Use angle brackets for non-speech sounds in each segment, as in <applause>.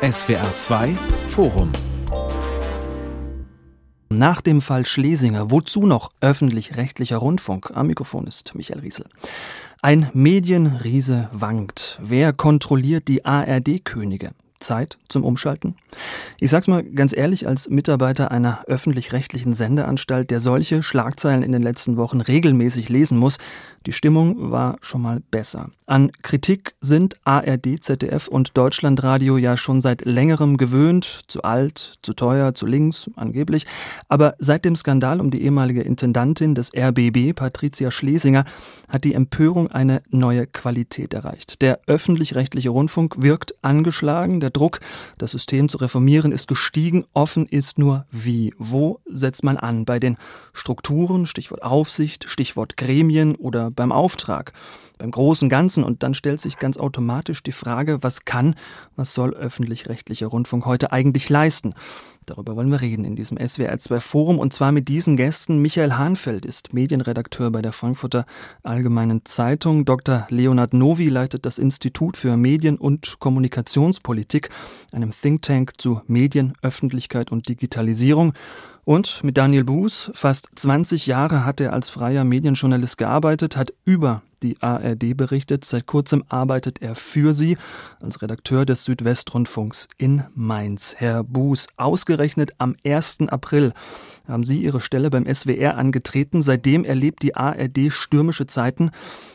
SWR 2 Forum nach dem Fall Schlesinger, wozu noch öffentlich-rechtlicher Rundfunk? Am Mikrofon ist Michael Riesel. Ein Medienriese wankt. Wer kontrolliert die ARD-Könige? Zeit zum Umschalten? Ich sag's mal ganz ehrlich, als Mitarbeiter einer öffentlich-rechtlichen Sendeanstalt, der solche Schlagzeilen in den letzten Wochen regelmäßig lesen muss, die Stimmung war schon mal besser. An Kritik sind ARD, ZDF und Deutschlandradio ja schon seit längerem gewöhnt, zu alt, zu teuer, zu links, angeblich. Aber seit dem Skandal um die ehemalige Intendantin des RBB, Patricia Schlesinger, hat die Empörung eine neue Qualität erreicht. Der öffentlich-rechtliche Rundfunk wirkt angeschlagen, der Druck, das System zu reformieren, ist gestiegen. Offen ist nur wie. Wo setzt man an? Bei den Strukturen, Stichwort Aufsicht, Stichwort Gremien oder beim Auftrag, beim großen Ganzen. Und dann stellt sich ganz automatisch die Frage, was kann, was soll öffentlich-rechtlicher Rundfunk heute eigentlich leisten? Darüber wollen wir reden in diesem SWR2 Forum und zwar mit diesen Gästen. Michael Hahnfeld ist Medienredakteur bei der Frankfurter Allgemeinen Zeitung. Dr. Leonard Novi leitet das Institut für Medien- und Kommunikationspolitik, einem Think Tank zu Medien, Öffentlichkeit und Digitalisierung. Und mit Daniel Buß, fast 20 Jahre hat er als freier Medienjournalist gearbeitet, hat über die ARD berichtet. Seit kurzem arbeitet er für sie als Redakteur des Südwestrundfunks in Mainz. Herr Buß, ausgerechnet am 1. April haben Sie Ihre Stelle beim SWR angetreten. Seitdem erlebt die ARD stürmische Zeiten.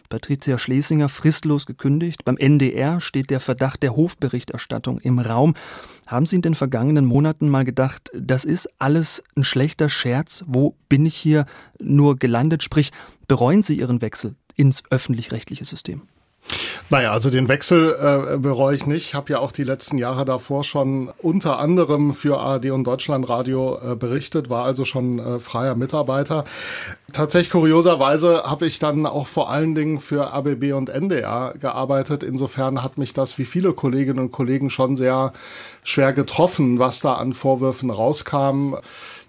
Patricia Schlesinger fristlos gekündigt. Beim NDR steht der Verdacht der Hofberichterstattung im Raum. Haben Sie in den vergangenen Monaten mal gedacht, das ist alles ein schlechter Scherz? Wo bin ich hier nur gelandet? Sprich, bereuen Sie Ihren Wechsel ins öffentlich-rechtliche System? Naja, also den Wechsel äh, bereue ich nicht. Ich habe ja auch die letzten Jahre davor schon unter anderem für ARD und Deutschlandradio äh, berichtet, war also schon äh, freier Mitarbeiter. Tatsächlich kurioserweise habe ich dann auch vor allen Dingen für ABB und NDR gearbeitet. Insofern hat mich das wie viele Kolleginnen und Kollegen schon sehr schwer getroffen, was da an Vorwürfen rauskam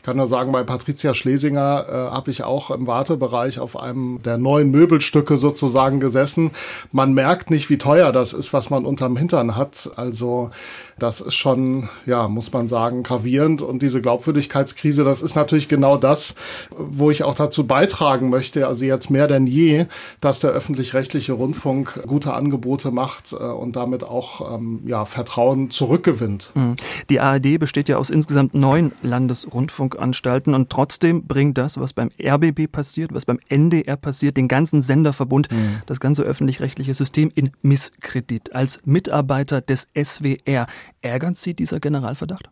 kann nur sagen, bei Patricia Schlesinger äh, habe ich auch im Wartebereich auf einem der neuen Möbelstücke sozusagen gesessen. Man merkt nicht, wie teuer das ist, was man unterm Hintern hat. Also das ist schon, ja, muss man sagen, gravierend. Und diese Glaubwürdigkeitskrise, das ist natürlich genau das, wo ich auch dazu beitragen möchte, also jetzt mehr denn je, dass der öffentlich-rechtliche Rundfunk gute Angebote macht äh, und damit auch ähm, ja, Vertrauen zurückgewinnt. Mhm. Die ARD besteht ja aus insgesamt neun Landesrundfunkanstalten und trotzdem bringt das, was beim RBB passiert, was beim NDR passiert, den ganzen Senderverbund, mhm. das ganze öffentlich-rechtliche System in Misskredit. Als Mitarbeiter des SWR Ärgert Sie dieser Generalverdacht?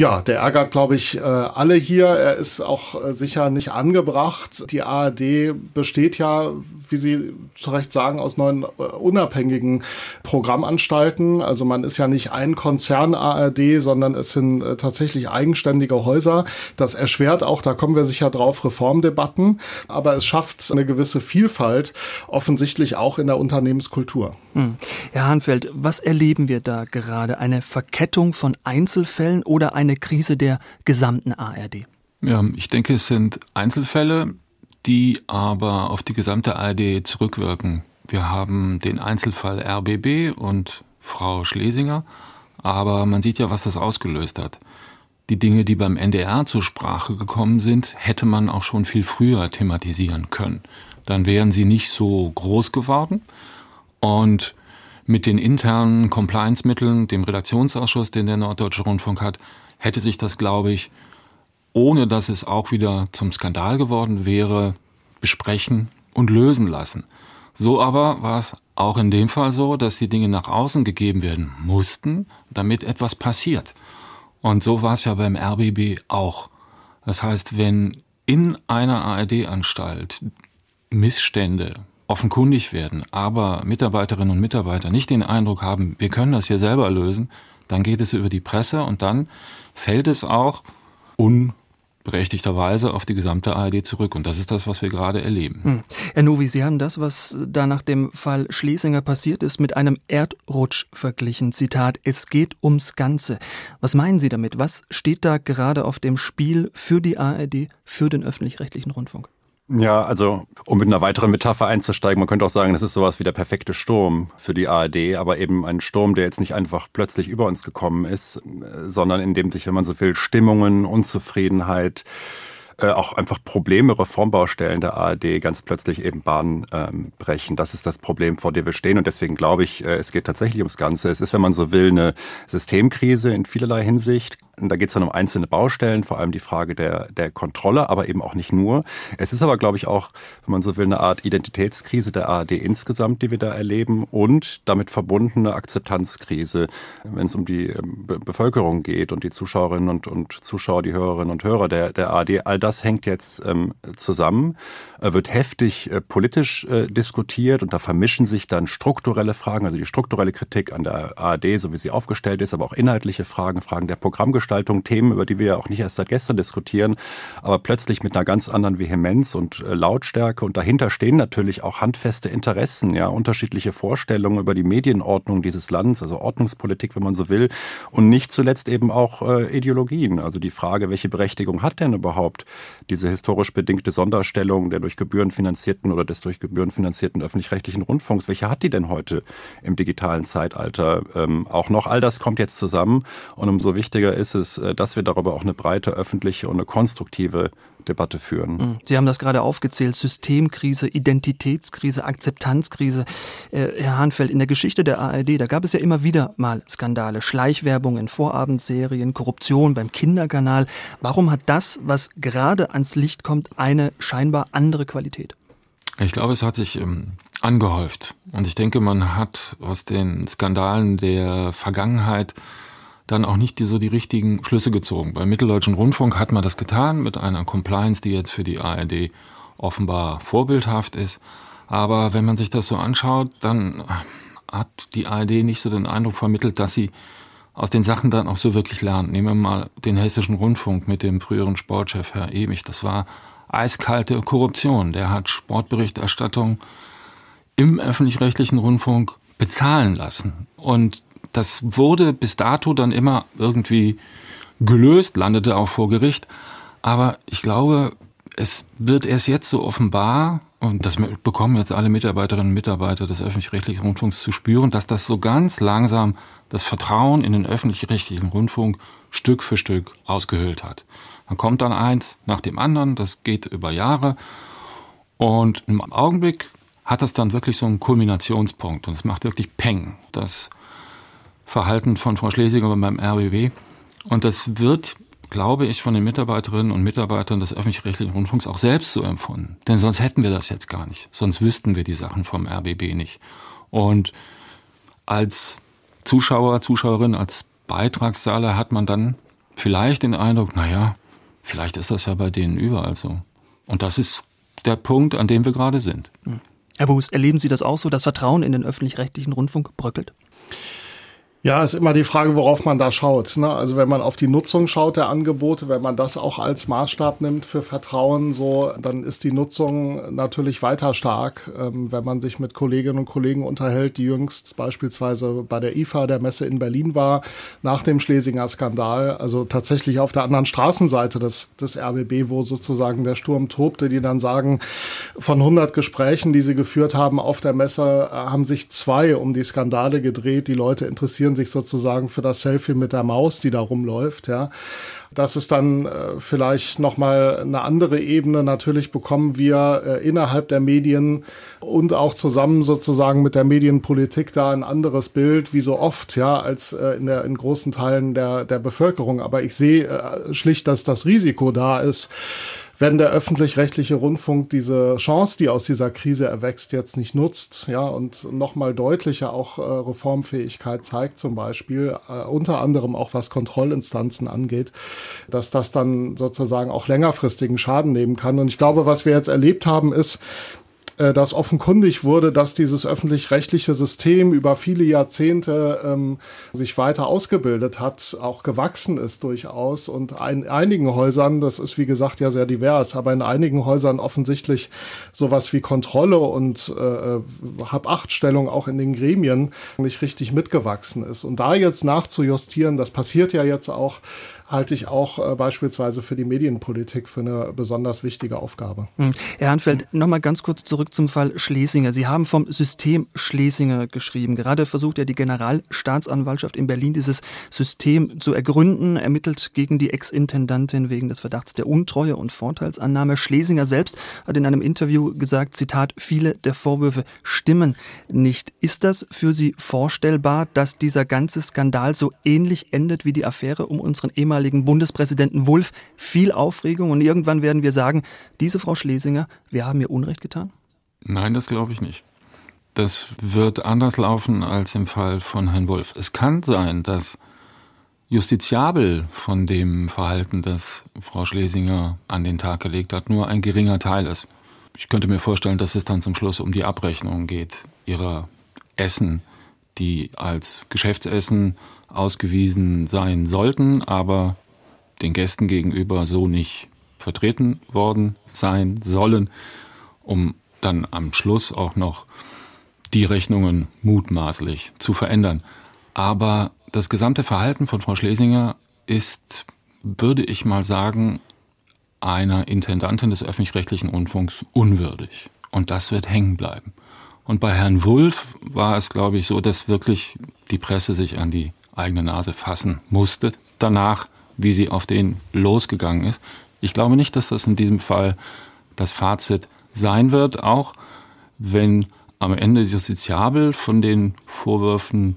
Ja, der ärgert, glaube ich, äh, alle hier. Er ist auch äh, sicher nicht angebracht. Die ARD besteht ja, wie Sie zu Recht sagen, aus neun äh, unabhängigen Programmanstalten. Also man ist ja nicht ein Konzern ARD, sondern es sind tatsächlich eigenständige Häuser. Das erschwert auch, da kommen wir sicher drauf, Reformdebatten. Aber es schafft eine gewisse Vielfalt, offensichtlich auch in der Unternehmenskultur. Hm. Herr Hanfeld, was erleben wir da gerade? Eine Verkettung von Einzelfällen oder eine Krise der gesamten ARD? Ja, ich denke, es sind Einzelfälle, die aber auf die gesamte ARD zurückwirken. Wir haben den Einzelfall RBB und Frau Schlesinger, aber man sieht ja, was das ausgelöst hat. Die Dinge, die beim NDR zur Sprache gekommen sind, hätte man auch schon viel früher thematisieren können. Dann wären sie nicht so groß geworden. Und mit den internen Compliance-Mitteln, dem Redaktionsausschuss, den der Norddeutsche Rundfunk hat, hätte sich das, glaube ich, ohne dass es auch wieder zum Skandal geworden wäre, besprechen und lösen lassen. So aber war es auch in dem Fall so, dass die Dinge nach außen gegeben werden mussten, damit etwas passiert. Und so war es ja beim RBB auch. Das heißt, wenn in einer ARD-Anstalt Missstände offenkundig werden, aber Mitarbeiterinnen und Mitarbeiter nicht den Eindruck haben, wir können das hier selber lösen, dann geht es über die Presse und dann fällt es auch unberechtigterweise auf die gesamte ARD zurück. Und das ist das, was wir gerade erleben. Hm. Herr Novi, Sie haben das, was da nach dem Fall Schlesinger passiert ist, mit einem Erdrutsch verglichen. Zitat, es geht ums Ganze. Was meinen Sie damit? Was steht da gerade auf dem Spiel für die ARD, für den öffentlich-rechtlichen Rundfunk? Ja, also um mit einer weiteren Metapher einzusteigen, man könnte auch sagen, das ist sowas wie der perfekte Sturm für die ARD, aber eben ein Sturm, der jetzt nicht einfach plötzlich über uns gekommen ist, sondern in dem sich, wenn man so will, Stimmungen, Unzufriedenheit, äh, auch einfach Probleme, Reformbaustellen der ARD ganz plötzlich eben Bahn ähm, brechen. Das ist das Problem, vor dem wir stehen. Und deswegen glaube ich, äh, es geht tatsächlich ums Ganze. Es ist, wenn man so will, eine Systemkrise in vielerlei Hinsicht. Da geht es dann um einzelne Baustellen, vor allem die Frage der, der Kontrolle, aber eben auch nicht nur. Es ist aber, glaube ich, auch, wenn man so will, eine Art Identitätskrise der ARD insgesamt, die wir da erleben und damit verbundene Akzeptanzkrise, wenn es um die ähm, Be Bevölkerung geht und die Zuschauerinnen und, und Zuschauer, die Hörerinnen und Hörer der, der ARD. All das hängt jetzt ähm, zusammen, äh, wird heftig äh, politisch äh, diskutiert und da vermischen sich dann strukturelle Fragen, also die strukturelle Kritik an der ARD, so wie sie aufgestellt ist, aber auch inhaltliche Fragen, Fragen der Programmgestaltung Veranstaltung Themen, über die wir ja auch nicht erst seit gestern diskutieren, aber plötzlich mit einer ganz anderen Vehemenz und äh, Lautstärke. Und dahinter stehen natürlich auch handfeste Interessen, ja, unterschiedliche Vorstellungen über die Medienordnung dieses Landes, also Ordnungspolitik, wenn man so will. Und nicht zuletzt eben auch äh, Ideologien. Also die Frage, welche Berechtigung hat denn überhaupt diese historisch bedingte Sonderstellung der durch Gebühren finanzierten oder des durch Gebühren finanzierten öffentlich-rechtlichen Rundfunks, welche hat die denn heute im digitalen Zeitalter ähm, auch noch? All das kommt jetzt zusammen und umso wichtiger ist es, es, äh, dass wir darüber auch eine breite öffentliche und eine konstruktive Debatte führen. Mhm. Sie haben das gerade aufgezählt, Systemkrise, Identitätskrise, Akzeptanzkrise. Äh, Herr Hahnfeld, in der Geschichte der ARD, da gab es ja immer wieder mal Skandale, Schleichwerbung in Vorabendserien, Korruption beim Kinderkanal. Warum hat das, was gerade ans Licht kommt, eine scheinbar andere Qualität? Ich glaube, es hat sich ähm, angehäuft. Und ich denke, man hat aus den Skandalen der Vergangenheit dann auch nicht die, so die richtigen Schlüsse gezogen. Beim Mitteldeutschen Rundfunk hat man das getan mit einer Compliance, die jetzt für die ARD offenbar vorbildhaft ist. Aber wenn man sich das so anschaut, dann hat die ARD nicht so den Eindruck vermittelt, dass sie aus den Sachen dann auch so wirklich lernt. Nehmen wir mal den Hessischen Rundfunk mit dem früheren Sportchef Herr Ewig. Das war eiskalte Korruption. Der hat Sportberichterstattung im öffentlich-rechtlichen Rundfunk bezahlen lassen. Und das wurde bis dato dann immer irgendwie gelöst, landete auch vor Gericht. Aber ich glaube, es wird erst jetzt so offenbar, und das bekommen jetzt alle Mitarbeiterinnen und Mitarbeiter des öffentlich-rechtlichen Rundfunks zu spüren, dass das so ganz langsam das Vertrauen in den öffentlich-rechtlichen Rundfunk Stück für Stück ausgehöhlt hat. Dann kommt dann eins nach dem anderen, das geht über Jahre. Und im Augenblick hat das dann wirklich so einen Kulminationspunkt und es macht wirklich Peng. Das Verhalten von Frau Schlesinger beim RBB. Und das wird, glaube ich, von den Mitarbeiterinnen und Mitarbeitern des öffentlich-rechtlichen Rundfunks auch selbst so empfunden. Denn sonst hätten wir das jetzt gar nicht. Sonst wüssten wir die Sachen vom RBB nicht. Und als Zuschauer, Zuschauerin, als Beitragszahler hat man dann vielleicht den Eindruck, naja, vielleicht ist das ja bei denen überall so. Und das ist der Punkt, an dem wir gerade sind. Herr Buß, erleben Sie das auch so, dass Vertrauen in den öffentlich-rechtlichen Rundfunk bröckelt? Ja, ist immer die Frage, worauf man da schaut. Ne? Also wenn man auf die Nutzung schaut der Angebote, wenn man das auch als Maßstab nimmt für Vertrauen, so, dann ist die Nutzung natürlich weiter stark. Ähm, wenn man sich mit Kolleginnen und Kollegen unterhält, die jüngst beispielsweise bei der IFA, der Messe in Berlin war, nach dem Schlesinger Skandal, also tatsächlich auf der anderen Straßenseite des, des RBB, wo sozusagen der Sturm tobte, die dann sagen, von 100 Gesprächen, die sie geführt haben auf der Messe, äh, haben sich zwei um die Skandale gedreht, die Leute interessieren interessieren sich sozusagen für das Selfie mit der Maus, die da rumläuft, ja. Das ist dann äh, vielleicht nochmal eine andere Ebene. Natürlich bekommen wir äh, innerhalb der Medien und auch zusammen sozusagen mit der Medienpolitik da ein anderes Bild, wie so oft, ja, als äh, in, der, in großen Teilen der, der Bevölkerung. Aber ich sehe äh, schlicht, dass das Risiko da ist, wenn der öffentlich-rechtliche Rundfunk diese Chance, die aus dieser Krise erwächst, jetzt nicht nutzt, ja, und nochmal deutlicher auch äh, Reformfähigkeit zeigt, zum Beispiel, äh, unter anderem auch was Kontrollinstanzen angeht, dass das dann sozusagen auch längerfristigen Schaden nehmen kann. Und ich glaube, was wir jetzt erlebt haben, ist, äh, dass offenkundig wurde, dass dieses öffentlich-rechtliche System über viele Jahrzehnte ähm, sich weiter ausgebildet hat, auch gewachsen ist durchaus und in einigen Häusern, das ist wie gesagt ja sehr divers, aber in einigen Häusern offensichtlich sowas wie Kontrolle und äh, Habachtstellung auch in den Gremien nicht richtig mitgewachsen ist. Und da jetzt nachzujustieren, das passiert ja jetzt auch, halte ich auch äh, beispielsweise für die Medienpolitik für eine besonders wichtige Aufgabe. Hm. Herr Hanfeld, nochmal ganz kurz zurück zum Fall Schlesinger. Sie haben vom System Schlesinger geschrieben. Gerade versucht ja die Generalstaatsanwaltschaft in Berlin dieses System zu ergründen, ermittelt gegen die Ex-Intendantin wegen des Verdachts der Untreue und Vorteilsannahme. Schlesinger selbst hat in einem Interview gesagt, Zitat, viele der Vorwürfe stimmen nicht. Ist das für Sie vorstellbar, dass dieser ganze Skandal so ähnlich endet wie die Affäre um unseren ehemaligen Bundespräsidenten Wulff? Viel Aufregung und irgendwann werden wir sagen, diese Frau Schlesinger, wir haben ihr Unrecht getan? Nein, das glaube ich nicht. Das wird anders laufen als im Fall von Herrn Wulff. Es kann sein, dass justiziabel von dem Verhalten, das Frau Schlesinger an den Tag gelegt hat, nur ein geringer Teil ist. Ich könnte mir vorstellen, dass es dann zum Schluss um die Abrechnung geht ihrer Essen, die als Geschäftsessen ausgewiesen sein sollten, aber den Gästen gegenüber so nicht vertreten worden sein sollen, um dann am Schluss auch noch die Rechnungen mutmaßlich zu verändern. Aber das gesamte Verhalten von Frau Schlesinger ist, würde ich mal sagen, einer Intendantin des öffentlich-rechtlichen Rundfunks unwürdig. Und das wird hängen bleiben. Und bei Herrn Wulff war es, glaube ich, so, dass wirklich die Presse sich an die eigene Nase fassen musste, danach, wie sie auf den losgegangen ist. Ich glaube nicht, dass das in diesem Fall das Fazit sein wird, auch wenn am Ende justiziabel von den Vorwürfen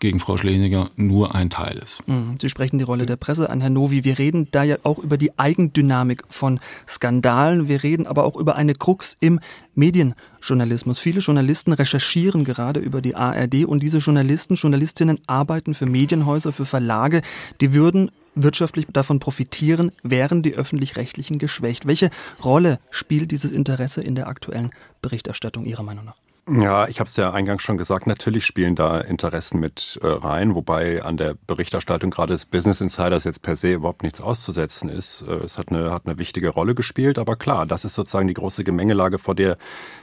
gegen Frau Schlesinger nur ein Teil ist. Mhm. Sie sprechen die Rolle der Presse an, Herr Novi. Wir reden da ja auch über die Eigendynamik von Skandalen. Wir reden aber auch über eine Krux im Medienjournalismus. Viele Journalisten recherchieren gerade über die ARD und diese Journalisten, Journalistinnen arbeiten für Medienhäuser, für Verlage. Die würden wirtschaftlich davon profitieren, wären die öffentlich-rechtlichen geschwächt. Welche Rolle spielt dieses Interesse in der aktuellen Berichterstattung Ihrer Meinung nach? Ja, ich habe es ja eingangs schon gesagt, natürlich spielen da Interessen mit äh, rein, wobei an der Berichterstattung gerade des Business Insiders jetzt per se überhaupt nichts auszusetzen ist. Äh, es hat eine, hat eine wichtige Rolle gespielt, aber klar, das ist sozusagen die große Gemengelage, vor der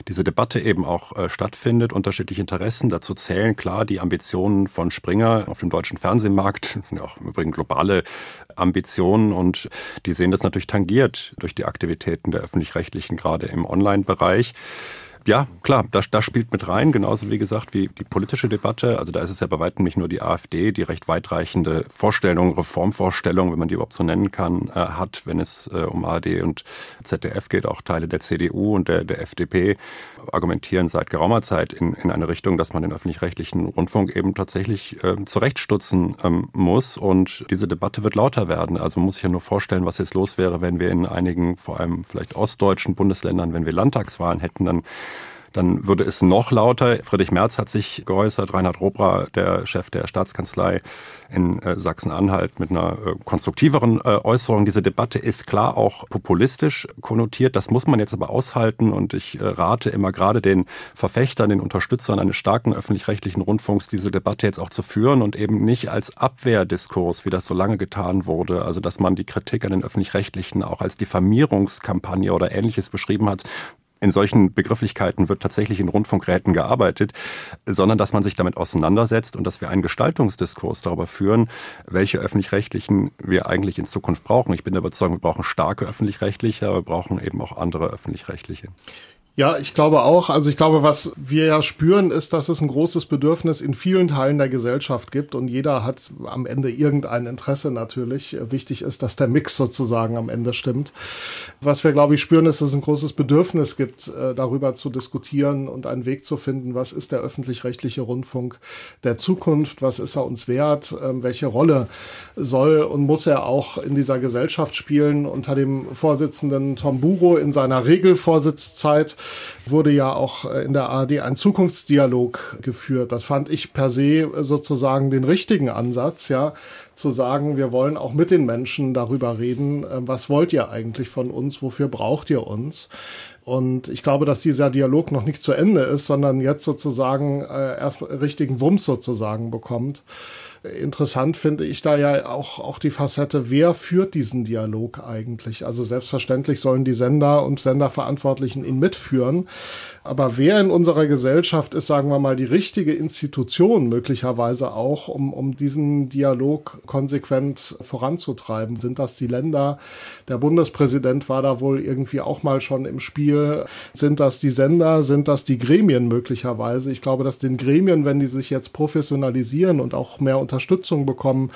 diese Debatte eben auch äh, stattfindet. Unterschiedliche Interessen, dazu zählen klar die Ambitionen von Springer auf dem deutschen Fernsehmarkt, <laughs> auch im Übrigen globale Ambitionen und die sehen das natürlich tangiert durch die Aktivitäten der öffentlich-rechtlichen, gerade im Online-Bereich. Ja, klar, das, das spielt mit rein, genauso wie gesagt wie die politische Debatte. Also da ist es ja bei weitem nicht nur die AfD, die recht weitreichende Vorstellungen, Reformvorstellungen, wenn man die überhaupt so nennen kann, äh, hat, wenn es äh, um ARD und ZDF geht. Auch Teile der CDU und der, der FDP argumentieren seit geraumer Zeit in, in eine Richtung, dass man den öffentlich-rechtlichen Rundfunk eben tatsächlich äh, zurechtstutzen ähm, muss. Und diese Debatte wird lauter werden. Also man muss sich ja nur vorstellen, was jetzt los wäre, wenn wir in einigen, vor allem vielleicht ostdeutschen Bundesländern, wenn wir Landtagswahlen hätten, dann dann würde es noch lauter. Friedrich Merz hat sich geäußert, Reinhard Robra, der Chef der Staatskanzlei in äh, Sachsen-Anhalt, mit einer äh, konstruktiveren äh, Äußerung. Diese Debatte ist klar auch populistisch konnotiert. Das muss man jetzt aber aushalten und ich rate immer gerade den Verfechtern, den Unterstützern eines starken öffentlich-rechtlichen Rundfunks, diese Debatte jetzt auch zu führen und eben nicht als Abwehrdiskurs, wie das so lange getan wurde. Also, dass man die Kritik an den öffentlich-rechtlichen auch als Diffamierungskampagne oder ähnliches beschrieben hat in solchen Begrifflichkeiten wird tatsächlich in Rundfunkräten gearbeitet, sondern dass man sich damit auseinandersetzt und dass wir einen Gestaltungsdiskurs darüber führen, welche öffentlich-rechtlichen wir eigentlich in Zukunft brauchen. Ich bin der Überzeugung, wir brauchen starke öffentlich-rechtliche, aber wir brauchen eben auch andere öffentlich-rechtliche. Ja, ich glaube auch. Also ich glaube, was wir ja spüren, ist, dass es ein großes Bedürfnis in vielen Teilen der Gesellschaft gibt und jeder hat am Ende irgendein Interesse natürlich. Wichtig ist, dass der Mix sozusagen am Ende stimmt. Was wir, glaube ich, spüren, ist, dass es ein großes Bedürfnis gibt, äh, darüber zu diskutieren und einen Weg zu finden, was ist der öffentlich-rechtliche Rundfunk der Zukunft, was ist er uns wert, ähm, welche Rolle soll und muss er auch in dieser Gesellschaft spielen. Unter dem Vorsitzenden Tom Buro in seiner Regelvorsitzzeit wurde ja auch äh, in der ARD ein Zukunftsdialog geführt. Das fand ich per se sozusagen den richtigen Ansatz, ja, zu sagen, wir wollen auch mit den Menschen darüber reden, äh, was wollt ihr eigentlich von uns, wofür braucht ihr uns? Und ich glaube, dass dieser Dialog noch nicht zu Ende ist, sondern jetzt sozusagen äh, erst richtigen Wumms sozusagen bekommt. Interessant finde ich da ja auch, auch die Facette, wer führt diesen Dialog eigentlich? Also selbstverständlich sollen die Sender und Senderverantwortlichen ihn mitführen. Aber wer in unserer Gesellschaft ist, sagen wir mal, die richtige Institution möglicherweise auch, um, um diesen Dialog konsequent voranzutreiben? Sind das die Länder? Der Bundespräsident war da wohl irgendwie auch mal schon im Spiel. Sind das die Sender? Sind das die Gremien möglicherweise? Ich glaube, dass den Gremien, wenn die sich jetzt professionalisieren und auch mehr Unterstützung bekommen,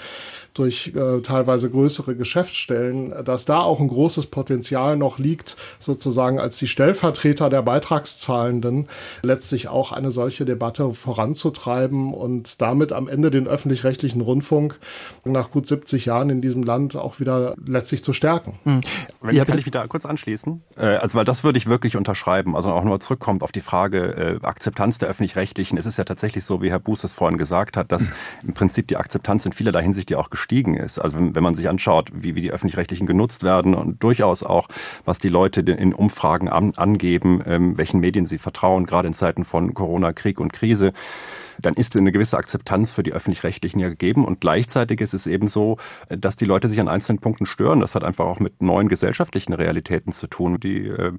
durch äh, teilweise größere Geschäftsstellen, dass da auch ein großes Potenzial noch liegt, sozusagen als die Stellvertreter der Beitragszahlenden letztlich auch eine solche Debatte voranzutreiben und damit am Ende den öffentlich-rechtlichen Rundfunk nach gut 70 Jahren in diesem Land auch wieder letztlich zu stärken. Hm. Wenn ja, kann ich wieder kurz anschließen? Äh, also weil das würde ich wirklich unterschreiben. Also auch nur zurückkommt auf die Frage äh, Akzeptanz der öffentlich-rechtlichen. Es ist ja tatsächlich so, wie Herr Buß es vorhin gesagt hat, dass im Prinzip die Akzeptanz in vielerlei Hinsicht ja auch gestiegen ist. Also wenn, man sich anschaut, wie, wie die öffentlich-rechtlichen genutzt werden und durchaus auch, was die Leute in Umfragen an, angeben, ähm, welchen Medien sie vertrauen, gerade in Zeiten von Corona, Krieg und Krise dann ist eine gewisse Akzeptanz für die öffentlich-rechtlichen ja gegeben. Und gleichzeitig ist es eben so, dass die Leute sich an einzelnen Punkten stören. Das hat einfach auch mit neuen gesellschaftlichen Realitäten zu tun. Die äh,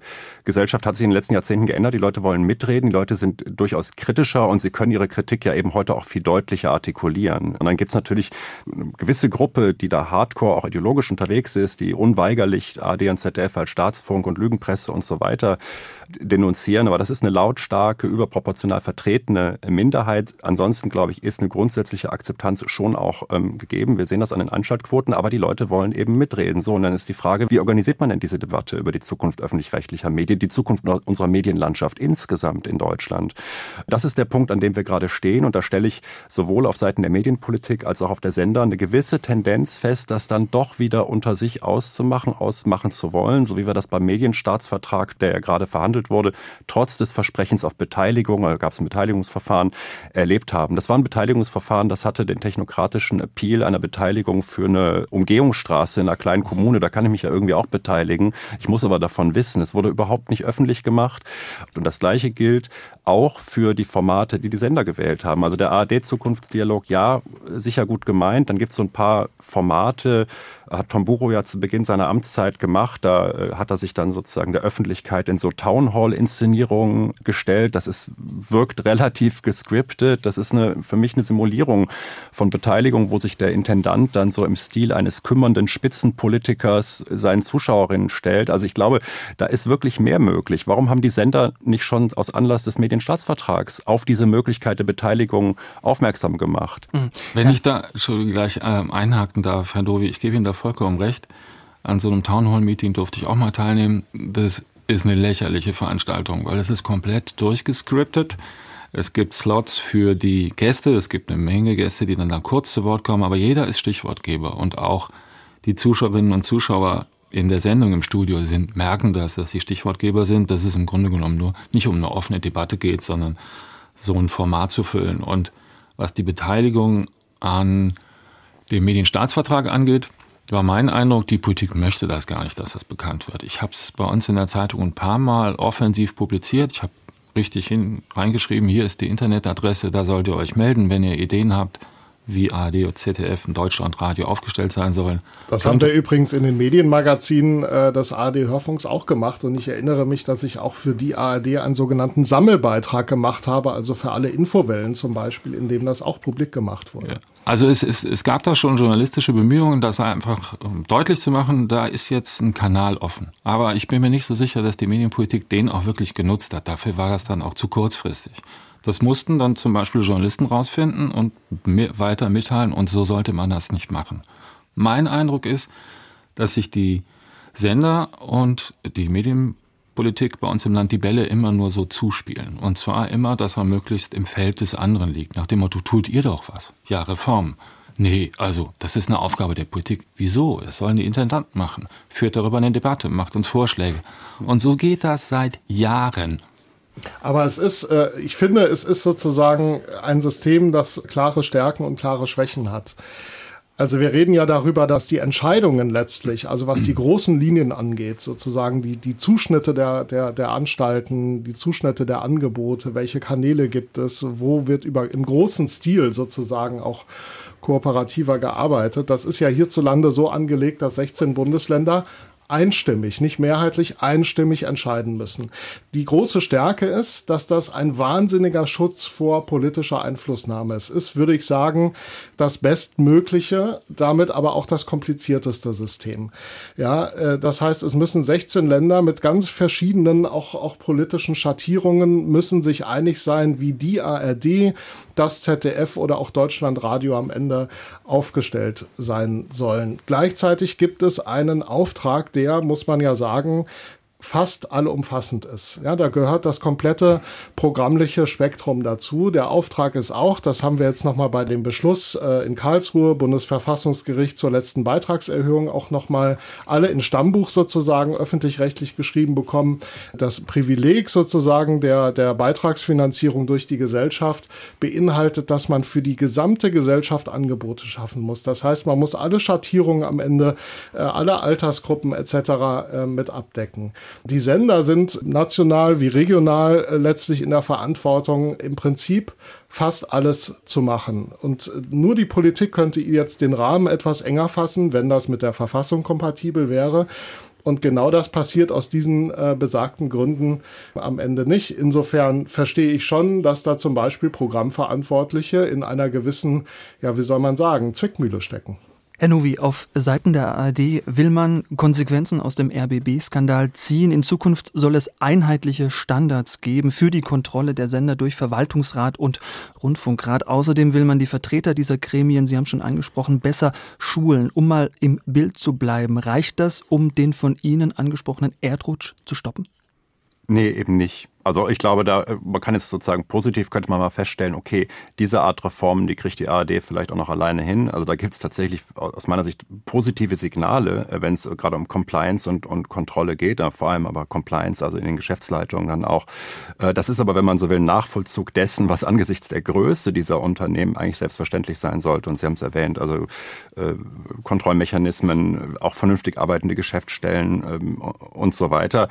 Gesellschaft hat sich in den letzten Jahrzehnten geändert. Die Leute wollen mitreden. Die Leute sind durchaus kritischer und sie können ihre Kritik ja eben heute auch viel deutlicher artikulieren. Und dann gibt es natürlich eine gewisse Gruppe, die da hardcore auch ideologisch unterwegs ist, die unweigerlich AD und ZDF als Staatsfunk und Lügenpresse und so weiter denunzieren. Aber das ist eine lautstarke, überproportional vertretene Minderheit. Ansonsten, glaube ich, ist eine grundsätzliche Akzeptanz schon auch ähm, gegeben. Wir sehen das an den Anschaltquoten, aber die Leute wollen eben mitreden. So, und dann ist die Frage, wie organisiert man denn diese Debatte über die Zukunft öffentlich-rechtlicher Medien, die Zukunft unserer Medienlandschaft insgesamt in Deutschland? Das ist der Punkt, an dem wir gerade stehen. Und da stelle ich sowohl auf Seiten der Medienpolitik als auch auf der Sender eine gewisse Tendenz fest, das dann doch wieder unter sich auszumachen, ausmachen zu wollen, so wie wir das beim Medienstaatsvertrag, der ja gerade verhandelt wurde, trotz des Versprechens auf Beteiligung, da gab es ein Beteiligungsverfahren, erlebt haben. Das war ein Beteiligungsverfahren, das hatte den technokratischen Appeal einer Beteiligung für eine Umgehungsstraße in einer kleinen Kommune. Da kann ich mich ja irgendwie auch beteiligen. Ich muss aber davon wissen, es wurde überhaupt nicht öffentlich gemacht. Und das Gleiche gilt auch für die Formate, die die Sender gewählt haben. Also der ARD-Zukunftsdialog, ja, sicher gut gemeint. Dann gibt es so ein paar Formate, hat Tom Buro ja zu Beginn seiner Amtszeit gemacht. Da äh, hat er sich dann sozusagen der Öffentlichkeit in so Townhall-Inszenierungen gestellt. Das ist, wirkt relativ gescriptet. Das ist eine, für mich eine Simulierung von Beteiligung, wo sich der Intendant dann so im Stil eines kümmernden Spitzenpolitikers seinen Zuschauerinnen stellt. Also ich glaube, da ist wirklich mehr möglich. Warum haben die Sender nicht schon aus Anlass des Medienstaatsvertrags auf diese Möglichkeit der Beteiligung aufmerksam gemacht? Mhm. Wenn ich da schon gleich ähm, einhaken darf, Herr Dovi, ich gebe Ihnen da vollkommen recht. An so einem Townhall-Meeting durfte ich auch mal teilnehmen. Das ist eine lächerliche Veranstaltung, weil es ist komplett durchgescriptet. Es gibt Slots für die Gäste, es gibt eine Menge Gäste, die dann da kurz zu Wort kommen, aber jeder ist Stichwortgeber und auch die Zuschauerinnen und Zuschauer in der Sendung im Studio sind, merken das, dass sie Stichwortgeber sind, dass es im Grunde genommen nur nicht um eine offene Debatte geht, sondern so ein Format zu füllen. Und was die Beteiligung an dem Medienstaatsvertrag angeht, war mein Eindruck, die Politik möchte das gar nicht, dass das bekannt wird. Ich habe es bei uns in der Zeitung ein paar Mal offensiv publiziert. Ich habe richtig hin, reingeschrieben, hier ist die Internetadresse, da sollt ihr euch melden, wenn ihr Ideen habt wie ARD und ZDF in Deutschlandradio aufgestellt sein sollen. Das haben wir übrigens in den Medienmagazinen äh, des ARD Hörfunks auch gemacht und ich erinnere mich, dass ich auch für die ARD einen sogenannten Sammelbeitrag gemacht habe, also für alle Infowellen zum Beispiel, in dem das auch publik gemacht wurde. Ja. Also es, es, es gab da schon journalistische Bemühungen, das einfach deutlich zu machen, da ist jetzt ein Kanal offen. Aber ich bin mir nicht so sicher, dass die Medienpolitik den auch wirklich genutzt hat. Dafür war das dann auch zu kurzfristig. Das mussten dann zum Beispiel Journalisten rausfinden und weiter mitteilen und so sollte man das nicht machen. Mein Eindruck ist, dass sich die Sender und die Medienpolitik bei uns im Land die Bälle immer nur so zuspielen. Und zwar immer, dass er möglichst im Feld des anderen liegt. Nach dem Motto, tut ihr doch was. Ja, Reform. Nee, also, das ist eine Aufgabe der Politik. Wieso? Das sollen die Intendanten machen. Führt darüber eine Debatte, macht uns Vorschläge. Und so geht das seit Jahren. Aber es ist, äh, ich finde, es ist sozusagen ein System, das klare Stärken und klare Schwächen hat. Also wir reden ja darüber, dass die Entscheidungen letztlich, also was die großen Linien angeht, sozusagen die, die Zuschnitte der, der, der Anstalten, die Zuschnitte der Angebote, welche Kanäle gibt es, wo wird über im großen Stil sozusagen auch kooperativer gearbeitet. Das ist ja hierzulande so angelegt, dass 16 Bundesländer einstimmig, nicht mehrheitlich, einstimmig entscheiden müssen. Die große Stärke ist, dass das ein wahnsinniger Schutz vor politischer Einflussnahme ist. Ist, würde ich sagen, das bestmögliche, damit aber auch das komplizierteste System. Ja, äh, das heißt, es müssen 16 Länder mit ganz verschiedenen, auch, auch politischen Schattierungen müssen sich einig sein, wie die ARD, das ZDF oder auch Deutschlandradio am Ende aufgestellt sein sollen. Gleichzeitig gibt es einen Auftrag, der, muss man ja sagen, fast allumfassend ist. Ja, da gehört das komplette programmliche Spektrum dazu. Der Auftrag ist auch, das haben wir jetzt nochmal bei dem Beschluss äh, in Karlsruhe, Bundesverfassungsgericht zur letzten Beitragserhöhung auch nochmal alle in Stammbuch sozusagen öffentlich-rechtlich geschrieben bekommen. Das Privileg sozusagen der, der Beitragsfinanzierung durch die Gesellschaft beinhaltet, dass man für die gesamte Gesellschaft Angebote schaffen muss. Das heißt, man muss alle Schattierungen am Ende, äh, alle Altersgruppen etc. Äh, mit abdecken. Die Sender sind national wie regional äh, letztlich in der Verantwortung, im Prinzip fast alles zu machen. Und äh, nur die Politik könnte jetzt den Rahmen etwas enger fassen, wenn das mit der Verfassung kompatibel wäre. Und genau das passiert aus diesen äh, besagten Gründen am Ende nicht. Insofern verstehe ich schon, dass da zum Beispiel Programmverantwortliche in einer gewissen, ja, wie soll man sagen, Zwickmühle stecken. Herr Novi, auf Seiten der ARD will man Konsequenzen aus dem RBB-Skandal ziehen. In Zukunft soll es einheitliche Standards geben für die Kontrolle der Sender durch Verwaltungsrat und Rundfunkrat. Außerdem will man die Vertreter dieser Gremien, Sie haben schon angesprochen, besser schulen. Um mal im Bild zu bleiben, reicht das, um den von Ihnen angesprochenen Erdrutsch zu stoppen? Nee, eben nicht. Also ich glaube, da äh, man kann jetzt sozusagen positiv könnte man mal feststellen, okay, diese Art Reformen, die kriegt die ARD vielleicht auch noch alleine hin. Also da gibt es tatsächlich aus meiner Sicht positive Signale, äh, wenn es gerade um Compliance und, und Kontrolle geht, vor allem aber Compliance, also in den Geschäftsleitungen dann auch. Äh, das ist aber, wenn man so will, Nachvollzug dessen, was angesichts der Größe dieser Unternehmen eigentlich selbstverständlich sein sollte. Und Sie haben es erwähnt, also äh, Kontrollmechanismen, auch vernünftig arbeitende Geschäftsstellen ähm, und so weiter.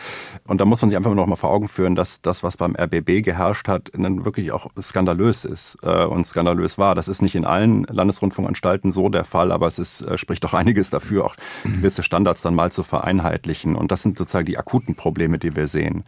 Und da muss man sich einfach noch mal vor Augen führen, dass das, was beim RBB geherrscht hat, dann wirklich auch skandalös ist äh, und skandalös war. Das ist nicht in allen Landesrundfunkanstalten so der Fall, aber es ist, äh, spricht doch einiges dafür, auch gewisse Standards dann mal zu vereinheitlichen. Und das sind sozusagen die akuten Probleme, die wir sehen.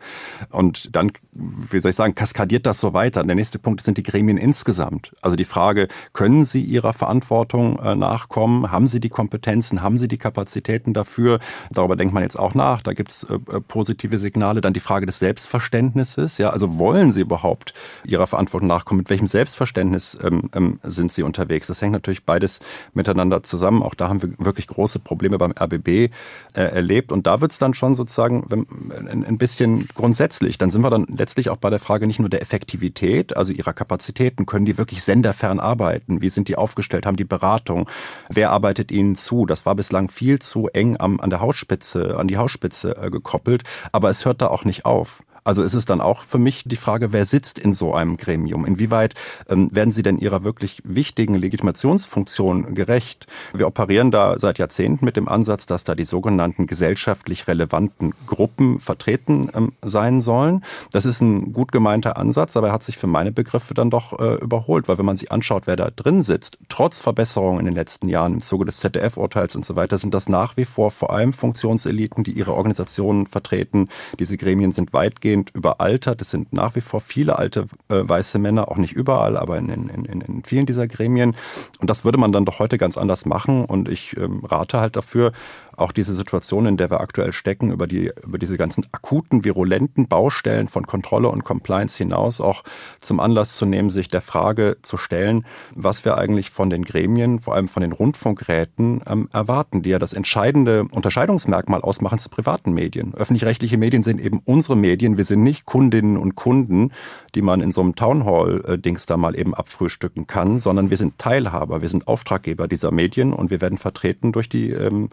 Und dann, wie soll ich sagen, kaskadiert das so weiter. Der nächste Punkt sind die Gremien insgesamt. Also die Frage, können sie ihrer Verantwortung äh, nachkommen? Haben sie die Kompetenzen? Haben sie die Kapazitäten dafür? Darüber denkt man jetzt auch nach. Da gibt es äh, äh, positive Signale. Dann die Frage des Selbstverständnisses Selbstverständnisses? Ja, also wollen Sie überhaupt Ihrer Verantwortung nachkommen? Mit welchem Selbstverständnis ähm, ähm, sind Sie unterwegs? Das hängt natürlich beides miteinander zusammen. Auch da haben wir wirklich große Probleme beim RBB äh, erlebt. Und da wird es dann schon sozusagen ein, ein bisschen grundsätzlich. Dann sind wir dann letztlich auch bei der Frage nicht nur der Effektivität, also ihrer Kapazitäten. Können die wirklich senderfern arbeiten? Wie sind die aufgestellt? Haben die Beratung? Wer arbeitet ihnen zu? Das war bislang viel zu eng am, an der Hausspitze, an die Hausspitze äh, gekoppelt. Aber es hört da auch nicht auf. Also ist es dann auch für mich die Frage, wer sitzt in so einem Gremium? Inwieweit ähm, werden Sie denn Ihrer wirklich wichtigen Legitimationsfunktion gerecht? Wir operieren da seit Jahrzehnten mit dem Ansatz, dass da die sogenannten gesellschaftlich relevanten Gruppen vertreten ähm, sein sollen. Das ist ein gut gemeinter Ansatz, aber er hat sich für meine Begriffe dann doch äh, überholt, weil wenn man sich anschaut, wer da drin sitzt, trotz Verbesserungen in den letzten Jahren im Zuge des ZDF-Urteils und so weiter, sind das nach wie vor vor allem Funktionseliten, die ihre Organisationen vertreten. Diese Gremien sind weitgehend weitgehend überaltert. Es sind nach wie vor viele alte äh, weiße Männer, auch nicht überall, aber in, in, in, in vielen dieser Gremien. Und das würde man dann doch heute ganz anders machen. Und ich ähm, rate halt dafür, auch diese Situation, in der wir aktuell stecken, über, die, über diese ganzen akuten, virulenten Baustellen von Kontrolle und Compliance hinaus auch zum Anlass zu nehmen, sich der Frage zu stellen, was wir eigentlich von den Gremien, vor allem von den Rundfunkräten ähm, erwarten, die ja das entscheidende Unterscheidungsmerkmal ausmachen zu privaten Medien. Öffentlich-rechtliche Medien sind eben unsere Medien. Wir sind nicht Kundinnen und Kunden, die man in so einem Townhall-Dings da mal eben abfrühstücken kann, sondern wir sind Teilhaber, wir sind Auftraggeber dieser Medien und wir werden vertreten durch die ähm,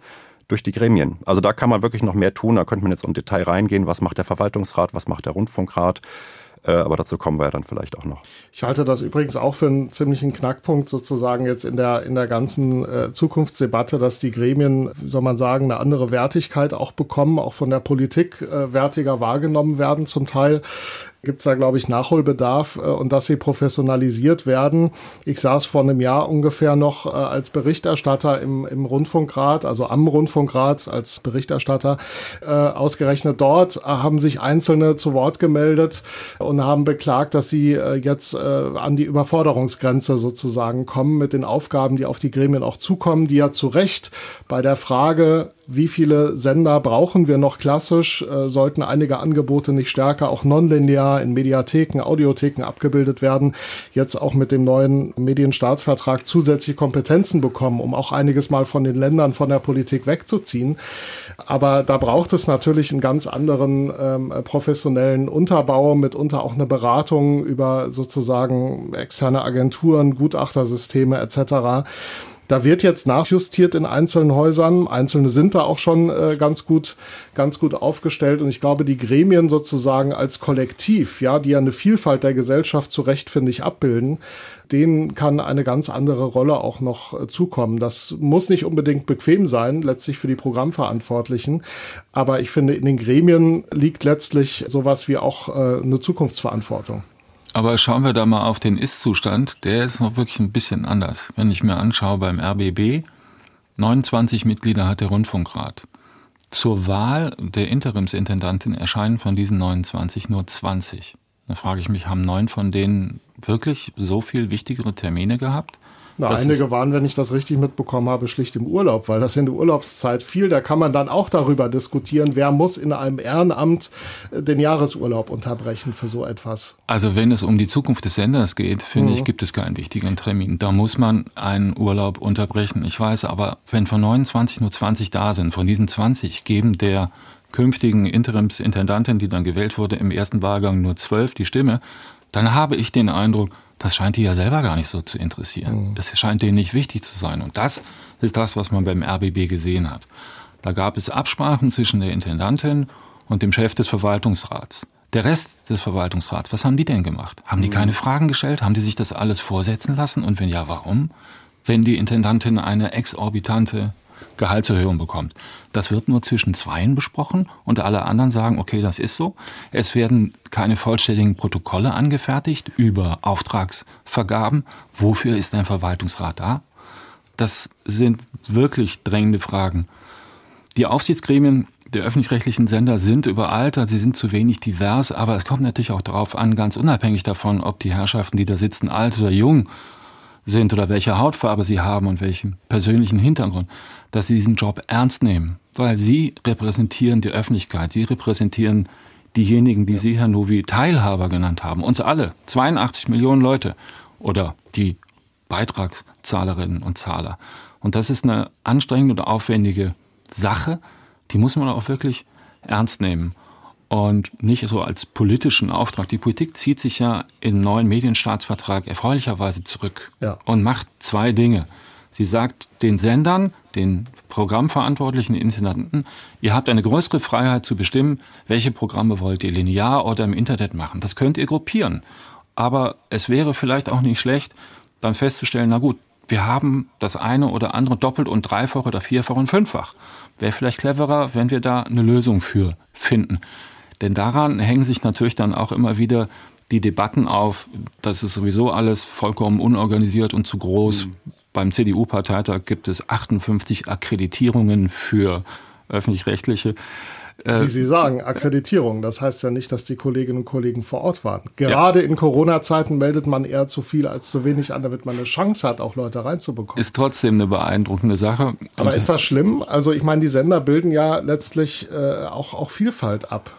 durch die Gremien. Also da kann man wirklich noch mehr tun. Da könnte man jetzt im Detail reingehen. Was macht der Verwaltungsrat? Was macht der Rundfunkrat? Äh, aber dazu kommen wir ja dann vielleicht auch noch. Ich halte das übrigens auch für einen ziemlichen Knackpunkt sozusagen jetzt in der, in der ganzen äh, Zukunftsdebatte, dass die Gremien, wie soll man sagen, eine andere Wertigkeit auch bekommen, auch von der Politik äh, wertiger wahrgenommen werden zum Teil. Gibt es da, glaube ich, Nachholbedarf äh, und dass sie professionalisiert werden. Ich saß vor einem Jahr ungefähr noch äh, als Berichterstatter im, im Rundfunkrat, also am Rundfunkrat als Berichterstatter. Äh, ausgerechnet dort haben sich Einzelne zu Wort gemeldet und haben beklagt, dass sie jetzt an die Überforderungsgrenze sozusagen kommen mit den Aufgaben, die auf die Gremien auch zukommen, die ja zu Recht bei der Frage, wie viele Sender brauchen wir noch klassisch, äh, sollten einige Angebote nicht stärker auch nonlinear in Mediatheken, Audiotheken abgebildet werden, jetzt auch mit dem neuen Medienstaatsvertrag zusätzliche Kompetenzen bekommen, um auch einiges mal von den Ländern, von der Politik wegzuziehen. Aber da braucht es natürlich einen ganz anderen ähm, professionellen Unterbau, mitunter auch eine Beratung über sozusagen externe Agenturen, Gutachtersysteme etc. Da wird jetzt nachjustiert in einzelnen Häusern. Einzelne sind da auch schon äh, ganz gut, ganz gut aufgestellt. Und ich glaube, die Gremien sozusagen als Kollektiv, ja, die ja eine Vielfalt der Gesellschaft zu Recht, finde ich, abbilden, denen kann eine ganz andere Rolle auch noch äh, zukommen. Das muss nicht unbedingt bequem sein, letztlich für die Programmverantwortlichen. Aber ich finde, in den Gremien liegt letztlich sowas wie auch äh, eine Zukunftsverantwortung. Aber schauen wir da mal auf den Ist-Zustand. Der ist noch wirklich ein bisschen anders. Wenn ich mir anschaue beim RBB, 29 Mitglieder hat der Rundfunkrat. Zur Wahl der Interimsintendantin erscheinen von diesen 29 nur 20. Da frage ich mich, haben neun von denen wirklich so viel wichtigere Termine gehabt? Na, einige waren, wenn ich das richtig mitbekommen habe, schlicht im Urlaub, weil das in der Urlaubszeit fiel. Da kann man dann auch darüber diskutieren, wer muss in einem Ehrenamt äh, den Jahresurlaub unterbrechen für so etwas. Also wenn es um die Zukunft des Senders geht, finde mhm. ich, gibt es keinen wichtigen Termin. Da muss man einen Urlaub unterbrechen. Ich weiß aber, wenn von 29 nur 20 da sind, von diesen 20 geben der künftigen Interimsintendantin, die dann gewählt wurde, im ersten Wahlgang nur 12 die Stimme, dann habe ich den Eindruck, das scheint die ja selber gar nicht so zu interessieren. Mhm. Das scheint denen nicht wichtig zu sein. Und das ist das, was man beim RBB gesehen hat. Da gab es Absprachen zwischen der Intendantin und dem Chef des Verwaltungsrats. Der Rest des Verwaltungsrats, was haben die denn gemacht? Haben die mhm. keine Fragen gestellt? Haben die sich das alles vorsetzen lassen? Und wenn ja, warum? Wenn die Intendantin eine exorbitante Gehaltserhöhung bekommt. Das wird nur zwischen Zweien besprochen und alle anderen sagen, okay, das ist so. Es werden keine vollständigen Protokolle angefertigt über Auftragsvergaben. Wofür ist ein Verwaltungsrat da? Das sind wirklich drängende Fragen. Die Aufsichtsgremien der öffentlich-rechtlichen Sender sind überaltert, sie sind zu wenig divers, aber es kommt natürlich auch darauf an, ganz unabhängig davon, ob die Herrschaften, die da sitzen, alt oder jung sind oder welche Hautfarbe sie haben und welchen persönlichen Hintergrund, dass sie diesen Job ernst nehmen, weil sie repräsentieren die Öffentlichkeit, sie repräsentieren diejenigen, die Sie, Herr Novi, Teilhaber genannt haben, uns alle, 82 Millionen Leute. Oder die Beitragszahlerinnen und Zahler. Und das ist eine anstrengende und aufwendige Sache, die muss man auch wirklich ernst nehmen und nicht so als politischen Auftrag. Die Politik zieht sich ja im neuen Medienstaatsvertrag erfreulicherweise zurück ja. und macht zwei Dinge. Sie sagt den Sendern, den Programmverantwortlichen, Intendanten, ihr habt eine größere Freiheit zu bestimmen, welche Programme wollt ihr linear oder im Internet machen. Das könnt ihr gruppieren. Aber es wäre vielleicht auch nicht schlecht, dann festzustellen, na gut, wir haben das eine oder andere doppelt und dreifach oder vierfach und fünffach. Wäre vielleicht cleverer, wenn wir da eine Lösung für finden. Denn daran hängen sich natürlich dann auch immer wieder die Debatten auf, das ist sowieso alles vollkommen unorganisiert und zu groß. Mhm. Beim CDU-Parteitag gibt es 58 Akkreditierungen für öffentlich-rechtliche. Äh, Wie Sie sagen, Akkreditierung. Das heißt ja nicht, dass die Kolleginnen und Kollegen vor Ort waren. Gerade ja. in Corona-Zeiten meldet man eher zu viel als zu wenig an, damit man eine Chance hat, auch Leute reinzubekommen. Ist trotzdem eine beeindruckende Sache. Aber ist das schlimm? Also ich meine, die Sender bilden ja letztlich äh, auch, auch Vielfalt ab.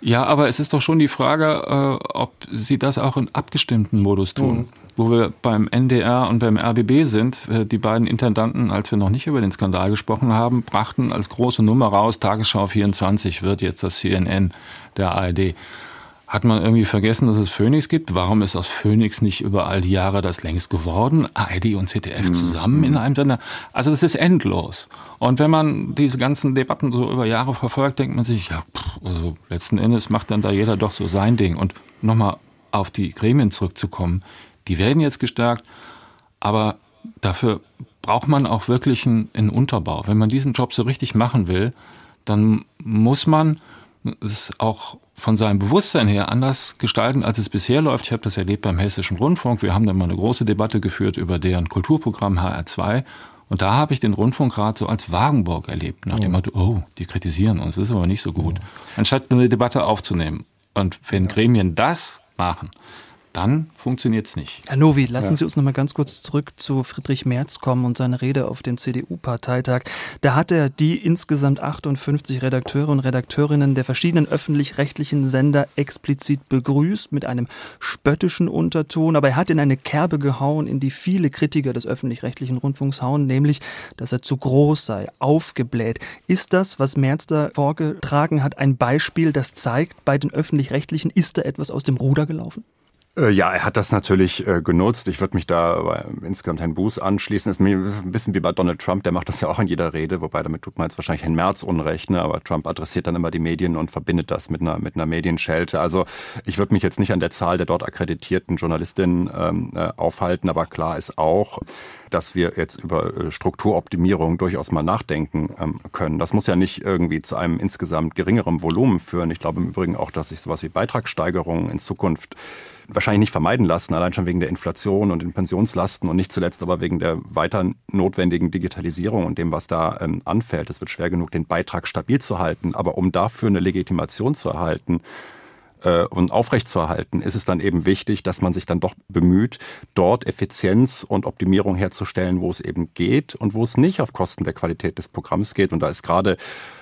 Ja, aber es ist doch schon die Frage, äh, ob Sie das auch in abgestimmten Modus tun. Mhm. Wo wir beim NDR und beim RBB sind, äh, die beiden Intendanten, als wir noch nicht über den Skandal gesprochen haben, brachten als große Nummer raus, Tagesschau 24 wird jetzt das CNN der ARD. Hat man irgendwie vergessen, dass es Phoenix gibt? Warum ist aus Phoenix nicht über all die Jahre das längst geworden? ARD und ZDF mhm. zusammen in einem Sender? Also das ist endlos. Und wenn man diese ganzen Debatten so über Jahre verfolgt, denkt man sich, ja, pff, also letzten Endes macht dann da jeder doch so sein Ding. Und nochmal auf die Gremien zurückzukommen, die werden jetzt gestärkt, aber dafür braucht man auch wirklich einen, einen Unterbau. Wenn man diesen Job so richtig machen will, dann muss man es auch von seinem Bewusstsein her anders gestalten, als es bisher läuft. Ich habe das erlebt beim Hessischen Rundfunk. Wir haben dann mal eine große Debatte geführt über deren Kulturprogramm HR2. Und da habe ich den Rundfunkrat so als Wagenburg erlebt, nach dem Motto, oh, die kritisieren uns, das ist aber nicht so gut. Anstatt eine Debatte aufzunehmen. Und wenn Gremien das machen, dann funktioniert es nicht. Herr Novi, lassen ja. Sie uns noch mal ganz kurz zurück zu Friedrich Merz kommen und seine Rede auf dem CDU-Parteitag. Da hat er die insgesamt 58 Redakteure und Redakteurinnen der verschiedenen öffentlich-rechtlichen Sender explizit begrüßt mit einem spöttischen Unterton, aber er hat in eine Kerbe gehauen, in die viele Kritiker des öffentlich-rechtlichen Rundfunks hauen, nämlich, dass er zu groß sei, aufgebläht. Ist das, was Merz da vorgetragen hat, ein Beispiel, das zeigt, bei den öffentlich-rechtlichen ist da etwas aus dem Ruder gelaufen? Äh, ja, er hat das natürlich äh, genutzt. Ich würde mich da insgesamt Herrn Buß anschließen. Ist ein bisschen wie bei Donald Trump, der macht das ja auch in jeder Rede, wobei damit tut man jetzt wahrscheinlich Herrn Merz Unrecht, ne? aber Trump adressiert dann immer die Medien und verbindet das mit einer, mit einer Medienschelte. Also ich würde mich jetzt nicht an der Zahl der dort akkreditierten Journalistinnen ähm, äh, aufhalten, aber klar ist auch, dass wir jetzt über äh, Strukturoptimierung durchaus mal nachdenken ähm, können. Das muss ja nicht irgendwie zu einem insgesamt geringeren Volumen führen. Ich glaube im Übrigen auch, dass sich sowas wie Beitragssteigerungen in Zukunft wahrscheinlich nicht vermeiden lassen, allein schon wegen der Inflation und den Pensionslasten und nicht zuletzt aber wegen der weiter notwendigen Digitalisierung und dem, was da ähm, anfällt. Es wird schwer genug, den Beitrag stabil zu halten, aber um dafür eine Legitimation zu erhalten, äh, und aufrechtzuerhalten, ist es dann eben wichtig, dass man sich dann doch bemüht, dort Effizienz und Optimierung herzustellen, wo es eben geht und wo es nicht auf Kosten der Qualität des Programms geht. Und da ist gerade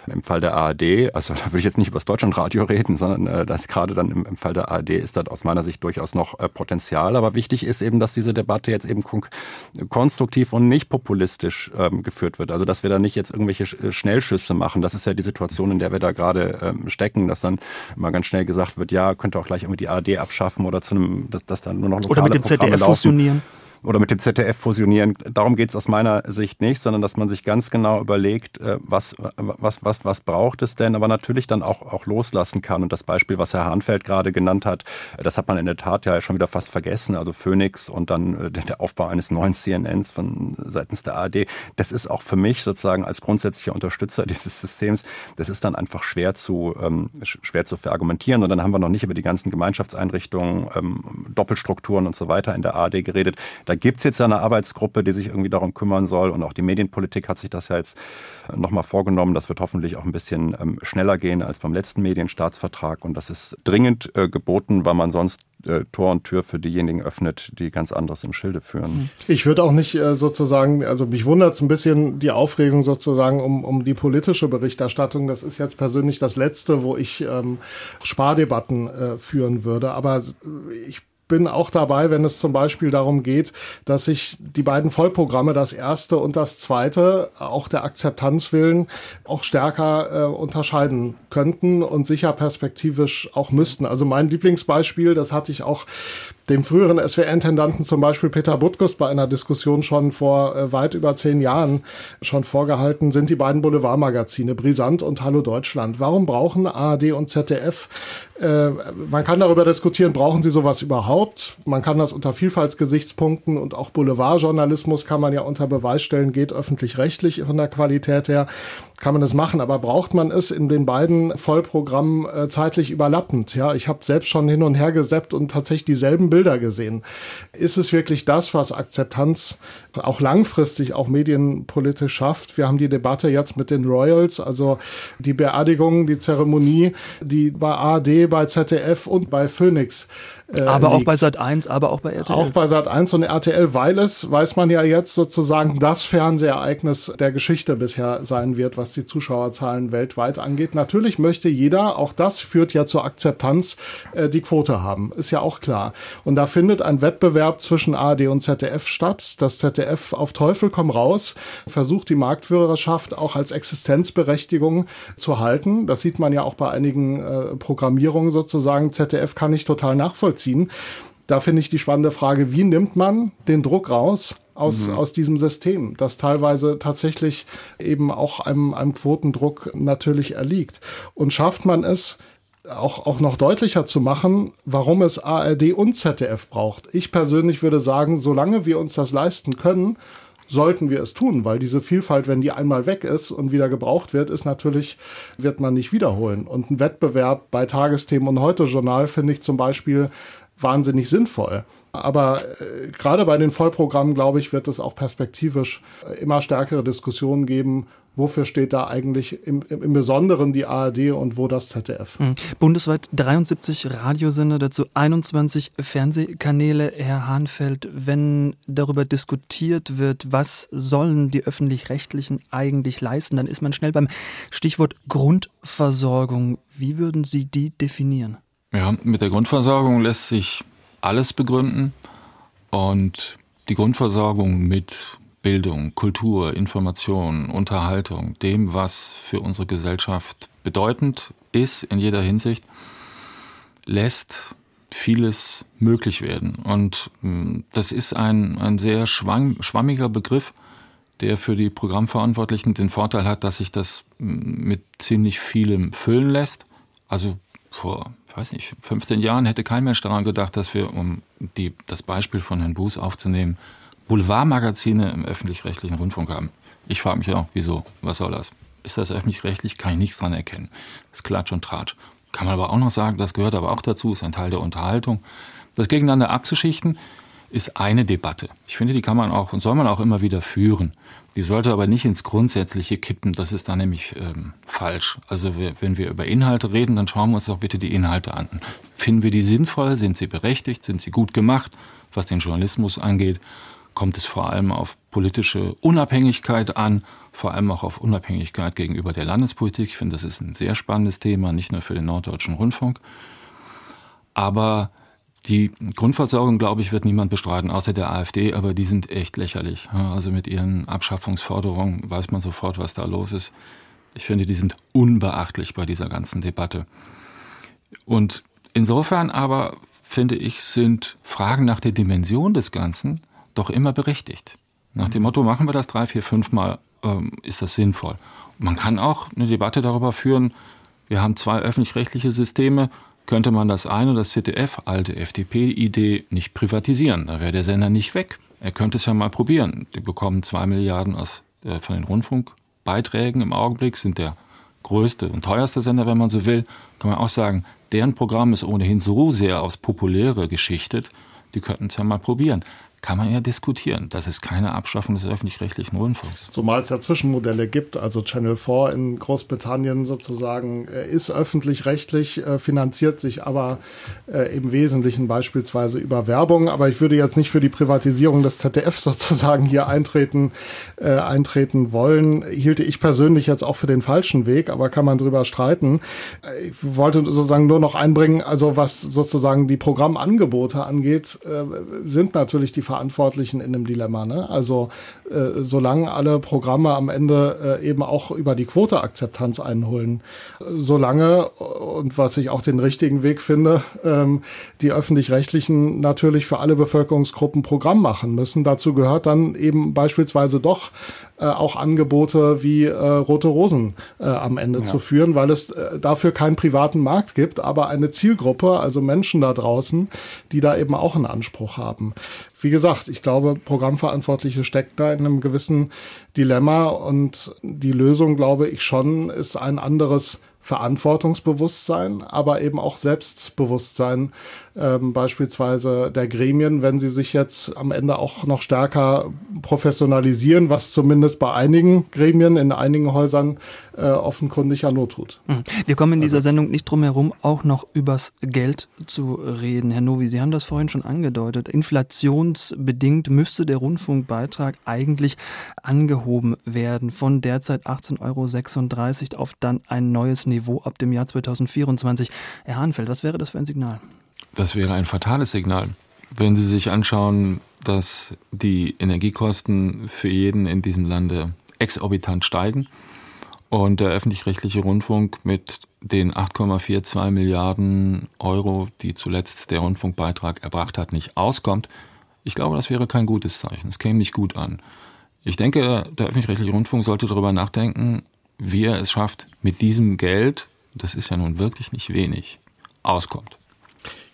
im Fall der ARD, also <laughs> da würde ich jetzt nicht über das Deutschlandradio reden, sondern äh, das gerade dann im, im, Fall der ARD ist das aus meiner Sicht durchaus noch äh, Potenzial. Aber wichtig ist eben, dass diese Debatte jetzt eben konstruktiv und nicht populistisch ähm, geführt wird. Also dass wir da nicht jetzt irgendwelche äh, Schnellschüsse machen. Das ist ja die Situation, in der wir da gerade ähm, stecken, dass dann immer ganz schnell gesagt wird, ja, könnte auch gleich irgendwie die ARD abschaffen oder zu einem, dass, dass dann nur noch lokale Oder mit dem Programme ZDF laufen. fusionieren oder mit dem ZDF fusionieren. Darum geht es aus meiner Sicht nicht, sondern dass man sich ganz genau überlegt, äh, was, was, was, was braucht es denn, aber natürlich dann auch, auch loslassen kann. Und das Beispiel, was Herr Hahnfeld gerade genannt hat, das hat man in der Tat ja schon wieder fast vergessen. Also Phoenix und dann äh, der Aufbau eines neuen CNNs von seitens der ARD. Das ist auch für mich sozusagen als grundsätzlicher Unterstützer <laughs> dieses Systems, das ist dann einfach schwer zu, ähm, schwer zu verargumentieren. Und dann haben wir noch nicht über die ganzen Gemeinschaftseinrichtungen, ähm, Doppelstrukturen und so weiter in der ARD geredet. Da gibt's jetzt ja eine Arbeitsgruppe, die sich irgendwie darum kümmern soll. Und auch die Medienpolitik hat sich das ja jetzt nochmal vorgenommen. Das wird hoffentlich auch ein bisschen ähm, schneller gehen als beim letzten Medienstaatsvertrag. Und das ist dringend äh, geboten, weil man sonst äh, Tor und Tür für diejenigen öffnet, die ganz anderes im Schilde führen. Ich würde auch nicht äh, sozusagen, also mich wundert es ein bisschen die Aufregung sozusagen um, um die politische Berichterstattung. Das ist jetzt persönlich das Letzte, wo ich ähm, Spardebatten äh, führen würde. Aber ich bin auch dabei, wenn es zum Beispiel darum geht, dass sich die beiden Vollprogramme, das erste und das zweite, auch der Akzeptanz willen, auch stärker äh, unterscheiden könnten und sicher perspektivisch auch müssten. Also mein Lieblingsbeispiel, das hatte ich auch dem früheren SWR-Intendanten zum Beispiel Peter Butkus bei einer Diskussion schon vor äh, weit über zehn Jahren schon vorgehalten, sind die beiden Boulevardmagazine Brisant und Hallo Deutschland. Warum brauchen ARD und ZDF äh, man kann darüber diskutieren, brauchen sie sowas überhaupt? Man kann das unter Vielfaltsgesichtspunkten und auch Boulevardjournalismus kann man ja unter Beweis stellen, geht öffentlich-rechtlich von der Qualität her kann man das machen, aber braucht man es in den beiden Vollprogrammen äh, zeitlich überlappend? Ja, ich habe selbst schon hin und her geseppt und tatsächlich dieselben Bilder gesehen. Ist es wirklich das, was Akzeptanz auch langfristig auch medienpolitisch schafft? Wir haben die Debatte jetzt mit den Royals, also die Beerdigung, die Zeremonie, die bei ARD, bei ZDF und bei Phoenix äh, aber liegt. auch bei Sat 1, aber auch bei RTL. Auch bei Sat 1 und RTL, weil es, weiß man ja jetzt sozusagen, das Fernsehereignis der Geschichte bisher sein wird, was die Zuschauerzahlen weltweit angeht. Natürlich möchte jeder, auch das führt ja zur Akzeptanz, äh, die Quote haben. Ist ja auch klar. Und da findet ein Wettbewerb zwischen ARD und ZDF statt. Das ZDF auf Teufel komm raus versucht die Marktführerschaft auch als Existenzberechtigung zu halten. Das sieht man ja auch bei einigen äh, Programmierungen sozusagen. ZDF kann ich total nachvollziehen nachvollziehen. Da finde ich die spannende Frage, wie nimmt man den Druck raus? Aus, mhm. aus diesem System, das teilweise tatsächlich eben auch einem, einem Quotendruck natürlich erliegt. Und schafft man es, auch, auch noch deutlicher zu machen, warum es ARD und ZDF braucht. Ich persönlich würde sagen, solange wir uns das leisten können, sollten wir es tun, weil diese Vielfalt, wenn die einmal weg ist und wieder gebraucht wird, ist natürlich, wird man nicht wiederholen. Und ein Wettbewerb bei Tagesthemen und Heute-Journal finde ich zum Beispiel wahnsinnig sinnvoll. Aber äh, gerade bei den Vollprogrammen, glaube ich, wird es auch perspektivisch äh, immer stärkere Diskussionen geben, wofür steht da eigentlich im, im Besonderen die ARD und wo das ZDF. Mhm. Bundesweit 73 Radiosender, dazu 21 Fernsehkanäle. Herr Hahnfeld, wenn darüber diskutiert wird, was sollen die öffentlich-rechtlichen eigentlich leisten, dann ist man schnell beim Stichwort Grundversorgung. Wie würden Sie die definieren? Ja, mit der Grundversorgung lässt sich alles begründen und die Grundversorgung mit Bildung, Kultur, Information, Unterhaltung, dem, was für unsere Gesellschaft bedeutend ist in jeder Hinsicht, lässt vieles möglich werden. Und hm, das ist ein, ein sehr schwammiger Begriff, der für die Programmverantwortlichen den Vorteil hat, dass sich das hm, mit ziemlich vielem füllen lässt. Also vor weiß nicht, 15 Jahren hätte kein Mensch daran gedacht, dass wir, um die, das Beispiel von Herrn Buß aufzunehmen, Boulevardmagazine im öffentlich-rechtlichen Rundfunk haben. Ich frage mich auch, wieso? Was soll das? Ist das öffentlich-rechtlich? Kann ich nichts dran erkennen. Das ist Klatsch und Tratsch. Kann man aber auch noch sagen, das gehört aber auch dazu, ist ein Teil der Unterhaltung. Das gegeneinander abzuschichten, ist eine Debatte. Ich finde, die kann man auch und soll man auch immer wieder führen. Die sollte aber nicht ins Grundsätzliche kippen, das ist dann nämlich ähm, falsch. Also wir, wenn wir über Inhalte reden, dann schauen wir uns doch bitte die Inhalte an. Finden wir die sinnvoll? Sind sie berechtigt? Sind sie gut gemacht? Was den Journalismus angeht, kommt es vor allem auf politische Unabhängigkeit an, vor allem auch auf Unabhängigkeit gegenüber der Landespolitik. Ich finde, das ist ein sehr spannendes Thema, nicht nur für den Norddeutschen Rundfunk. Aber die Grundversorgung, glaube ich, wird niemand bestreiten, außer der AfD, aber die sind echt lächerlich. Also mit ihren Abschaffungsforderungen weiß man sofort, was da los ist. Ich finde, die sind unbeachtlich bei dieser ganzen Debatte. Und insofern aber, finde ich, sind Fragen nach der Dimension des Ganzen doch immer berechtigt. Nach dem Motto, machen wir das drei, vier, fünf Mal, ähm, ist das sinnvoll. Man kann auch eine Debatte darüber führen, wir haben zwei öffentlich-rechtliche Systeme, könnte man das eine, das ZDF, alte FDP-Idee, nicht privatisieren. Da wäre der Sender nicht weg. Er könnte es ja mal probieren. Die bekommen zwei Milliarden aus, äh, von den Rundfunkbeiträgen im Augenblick, sind der größte und teuerste Sender, wenn man so will. Kann man auch sagen, deren Programm ist ohnehin so sehr aufs Populäre geschichtet, die könnten es ja mal probieren kann man ja diskutieren. Das ist keine Abschaffung des öffentlich-rechtlichen Rundfunks. Zumal es ja Zwischenmodelle gibt. Also Channel 4 in Großbritannien sozusagen äh, ist öffentlich-rechtlich, äh, finanziert sich aber äh, im Wesentlichen beispielsweise über Werbung. Aber ich würde jetzt nicht für die Privatisierung des ZDF <laughs> sozusagen hier eintreten, eintreten wollen. Hielte ich persönlich jetzt auch für den falschen Weg, aber kann man drüber streiten. Ich wollte sozusagen nur noch einbringen, also was sozusagen die Programmangebote angeht, sind natürlich die Verantwortlichen in einem Dilemma. Ne? Also äh, solange alle Programme am Ende äh, eben auch über die Quoteakzeptanz einholen, solange, und was ich auch den richtigen Weg finde, ähm, die öffentlich-rechtlichen natürlich für alle Bevölkerungsgruppen Programm machen müssen. Dazu gehört dann eben beispielsweise doch äh, auch Angebote wie äh, Rote Rosen äh, am Ende ja. zu führen, weil es äh, dafür keinen privaten Markt gibt, aber eine Zielgruppe, also Menschen da draußen, die da eben auch einen Anspruch haben wie gesagt, ich glaube, Programmverantwortliche steckt da in einem gewissen Dilemma und die Lösung, glaube ich schon, ist ein anderes Verantwortungsbewusstsein, aber eben auch Selbstbewusstsein, ähm, beispielsweise der Gremien, wenn sie sich jetzt am Ende auch noch stärker professionalisieren, was zumindest bei einigen Gremien in einigen Häusern äh, offenkundig ja not tut. Mhm. Wir kommen in dieser also Sendung nicht drum herum, auch noch übers Geld zu reden. Herr Novi, Sie haben das vorhin schon angedeutet. Inflationsbedingt müsste der Rundfunkbeitrag eigentlich angehoben werden von derzeit 18,36 Euro auf dann ein neues Niveau ab dem Jahr 2024. Herr Hahnfeld, was wäre das für ein Signal? Das wäre ein fatales Signal. Wenn Sie sich anschauen, dass die Energiekosten für jeden in diesem Lande exorbitant steigen und der öffentlich-rechtliche Rundfunk mit den 8,42 Milliarden Euro, die zuletzt der Rundfunkbeitrag erbracht hat, nicht auskommt, ich glaube, das wäre kein gutes Zeichen. Es käme nicht gut an. Ich denke, der öffentlich-rechtliche Rundfunk sollte darüber nachdenken, wie er es schafft, mit diesem Geld, das ist ja nun wirklich nicht wenig, auskommt.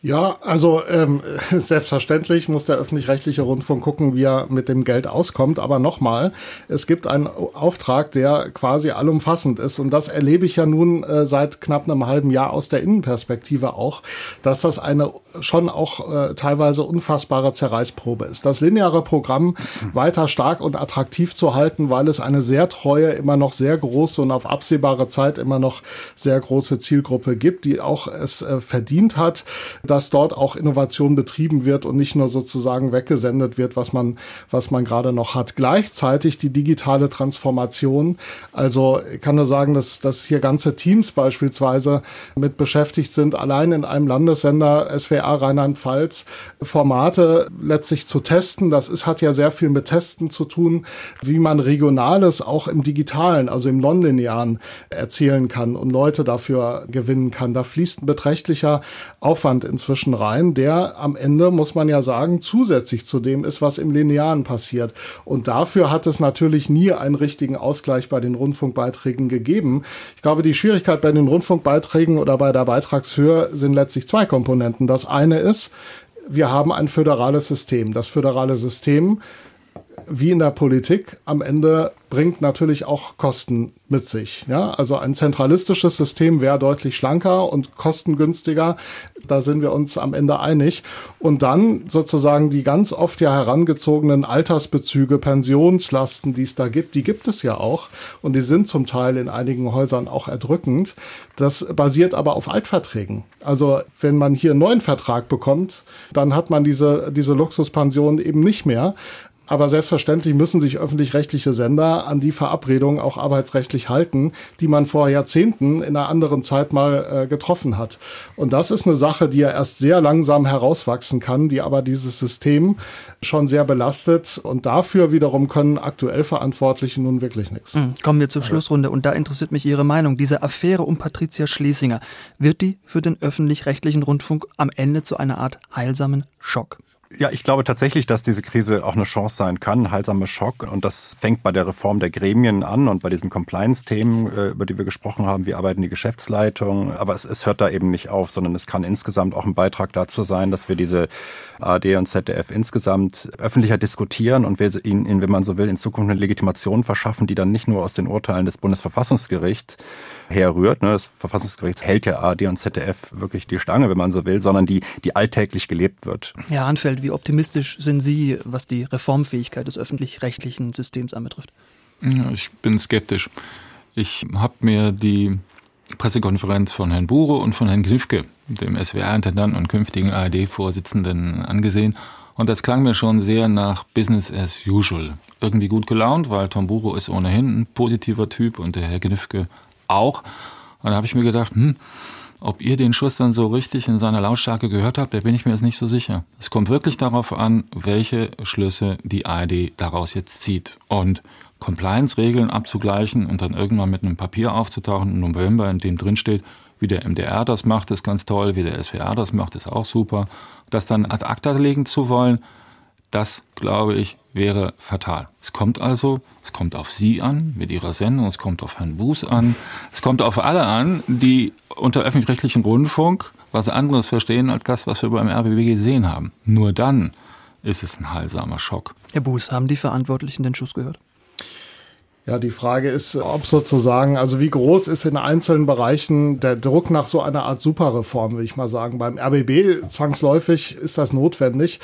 Ja, also ähm, <laughs> selbstverständlich muss der öffentlich-rechtliche Rundfunk gucken, wie er mit dem Geld auskommt. Aber nochmal, es gibt einen Auftrag, der quasi allumfassend ist. Und das erlebe ich ja nun äh, seit knapp einem halben Jahr aus der Innenperspektive auch, dass das eine schon auch äh, teilweise unfassbare Zerreißprobe ist. Das lineare Programm weiter stark und attraktiv zu halten, weil es eine sehr treue, immer noch sehr große und auf absehbare Zeit immer noch sehr große Zielgruppe gibt, die auch es äh, verdient hat, dass dort auch Innovation betrieben wird und nicht nur sozusagen weggesendet wird, was man, was man gerade noch hat. Gleichzeitig die digitale Transformation. Also ich kann nur sagen, dass, dass hier ganze Teams beispielsweise mit beschäftigt sind, allein in einem Landessender SWR Rheinland-Pfalz Formate letztlich zu testen. Das ist, hat ja sehr viel mit Testen zu tun, wie man Regionales auch im Digitalen, also im Nonlinearen erzählen kann und Leute dafür gewinnen kann. Da fließt ein beträchtlicher Aufwand ins inzwischen rein, der am Ende, muss man ja sagen, zusätzlich zu dem ist, was im Linearen passiert. Und dafür hat es natürlich nie einen richtigen Ausgleich bei den Rundfunkbeiträgen gegeben. Ich glaube, die Schwierigkeit bei den Rundfunkbeiträgen oder bei der Beitragshöhe sind letztlich zwei Komponenten. Das eine ist, wir haben ein föderales System. Das föderale System wie in der Politik am Ende bringt natürlich auch Kosten mit sich. Ja, also ein zentralistisches System wäre deutlich schlanker und kostengünstiger. Da sind wir uns am Ende einig. Und dann sozusagen die ganz oft ja herangezogenen Altersbezüge, Pensionslasten, die es da gibt, die gibt es ja auch. Und die sind zum Teil in einigen Häusern auch erdrückend. Das basiert aber auf Altverträgen. Also wenn man hier einen neuen Vertrag bekommt, dann hat man diese, diese Luxuspension eben nicht mehr. Aber selbstverständlich müssen sich öffentlich-rechtliche Sender an die Verabredungen auch arbeitsrechtlich halten, die man vor Jahrzehnten in einer anderen Zeit mal äh, getroffen hat. Und das ist eine Sache, die ja erst sehr langsam herauswachsen kann, die aber dieses System schon sehr belastet. Und dafür wiederum können aktuell Verantwortliche nun wirklich nichts. Mhm. Kommen wir zur Schlussrunde. Und da interessiert mich Ihre Meinung. Diese Affäre um Patricia Schlesinger, wird die für den öffentlich-rechtlichen Rundfunk am Ende zu einer Art heilsamen Schock? Ja, ich glaube tatsächlich, dass diese Krise auch eine Chance sein kann, ein heilsamer Schock. Und das fängt bei der Reform der Gremien an und bei diesen Compliance-Themen, äh, über die wir gesprochen haben. Wie arbeiten die Geschäftsleitungen? Aber es, es hört da eben nicht auf, sondern es kann insgesamt auch ein Beitrag dazu sein, dass wir diese ARD und ZDF insgesamt öffentlicher diskutieren und wir ihnen, wenn man so will, in Zukunft eine Legitimation verschaffen, die dann nicht nur aus den Urteilen des Bundesverfassungsgerichts herrührt. Ne? Das Verfassungsgericht hält ja ARD und ZDF wirklich die Stange, wenn man so will, sondern die, die alltäglich gelebt wird. Herr Anfeld, wie optimistisch sind Sie, was die Reformfähigkeit des öffentlich-rechtlichen Systems anbetrifft? Ja, ich bin skeptisch. Ich habe mir die Pressekonferenz von Herrn Bure und von Herrn Grifke, dem SWR-Intendanten und künftigen ARD-Vorsitzenden, angesehen. Und das klang mir schon sehr nach Business as usual. Irgendwie gut gelaunt, weil Tom Buro ist ohnehin ein positiver Typ und der Herr Gnifke auch. Und da habe ich mir gedacht, hm, ob ihr den Schuss dann so richtig in seiner Lautstärke gehört habt, da bin ich mir jetzt nicht so sicher. Es kommt wirklich darauf an, welche Schlüsse die ARD daraus jetzt zieht. Und Compliance-Regeln abzugleichen und dann irgendwann mit einem Papier aufzutauchen im November, in dem drin steht, wie der MDR das macht, ist ganz toll, wie der SWR das macht, ist auch super. Das dann ad acta legen zu wollen, das, glaube ich, wäre fatal. Es kommt also, es kommt auf Sie an mit Ihrer Sendung, es kommt auf Herrn Buß an, es kommt auf alle an, die unter öffentlich-rechtlichem Rundfunk was anderes verstehen als das, was wir beim RBB gesehen haben. Nur dann ist es ein heilsamer Schock. Herr Buß, haben die Verantwortlichen den Schuss gehört? Ja, die Frage ist, ob sozusagen, also wie groß ist in einzelnen Bereichen der Druck nach so einer Art Superreform, will ich mal sagen. Beim RBB zwangsläufig ist das notwendig.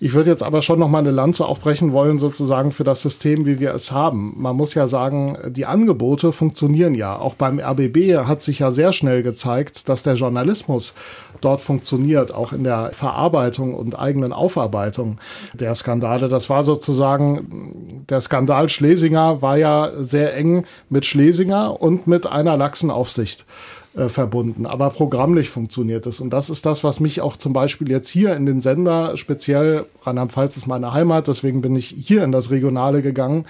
Ich würde jetzt aber schon noch mal eine Lanze auch brechen wollen, sozusagen für das System, wie wir es haben. Man muss ja sagen, die Angebote funktionieren ja. Auch beim RBB hat sich ja sehr schnell gezeigt, dass der Journalismus dort funktioniert, auch in der Verarbeitung und eigenen Aufarbeitung der Skandale. Das war sozusagen, der Skandal Schlesinger war ja sehr eng mit Schlesinger und mit einer Lachsenaufsicht äh, verbunden. Aber programmlich funktioniert es. Und das ist das, was mich auch zum Beispiel jetzt hier in den Sender, speziell Rheinland-Pfalz ist meine Heimat, deswegen bin ich hier in das Regionale gegangen,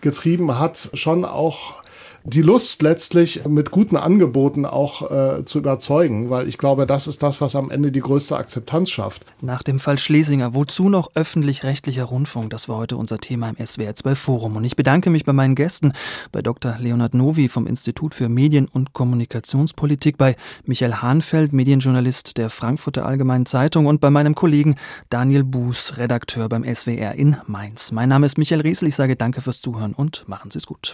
getrieben hat, schon auch die Lust letztlich mit guten Angeboten auch äh, zu überzeugen, weil ich glaube, das ist das, was am Ende die größte Akzeptanz schafft. Nach dem Fall Schlesinger, wozu noch öffentlich-rechtlicher Rundfunk? Das war heute unser Thema im SWR 12 Forum. Und ich bedanke mich bei meinen Gästen, bei Dr. Leonhard Novi vom Institut für Medien- und Kommunikationspolitik, bei Michael Hahnfeld, Medienjournalist der Frankfurter Allgemeinen Zeitung und bei meinem Kollegen Daniel Buß, Redakteur beim SWR in Mainz. Mein Name ist Michael Riesel. Ich sage danke fürs Zuhören und machen Sie es gut.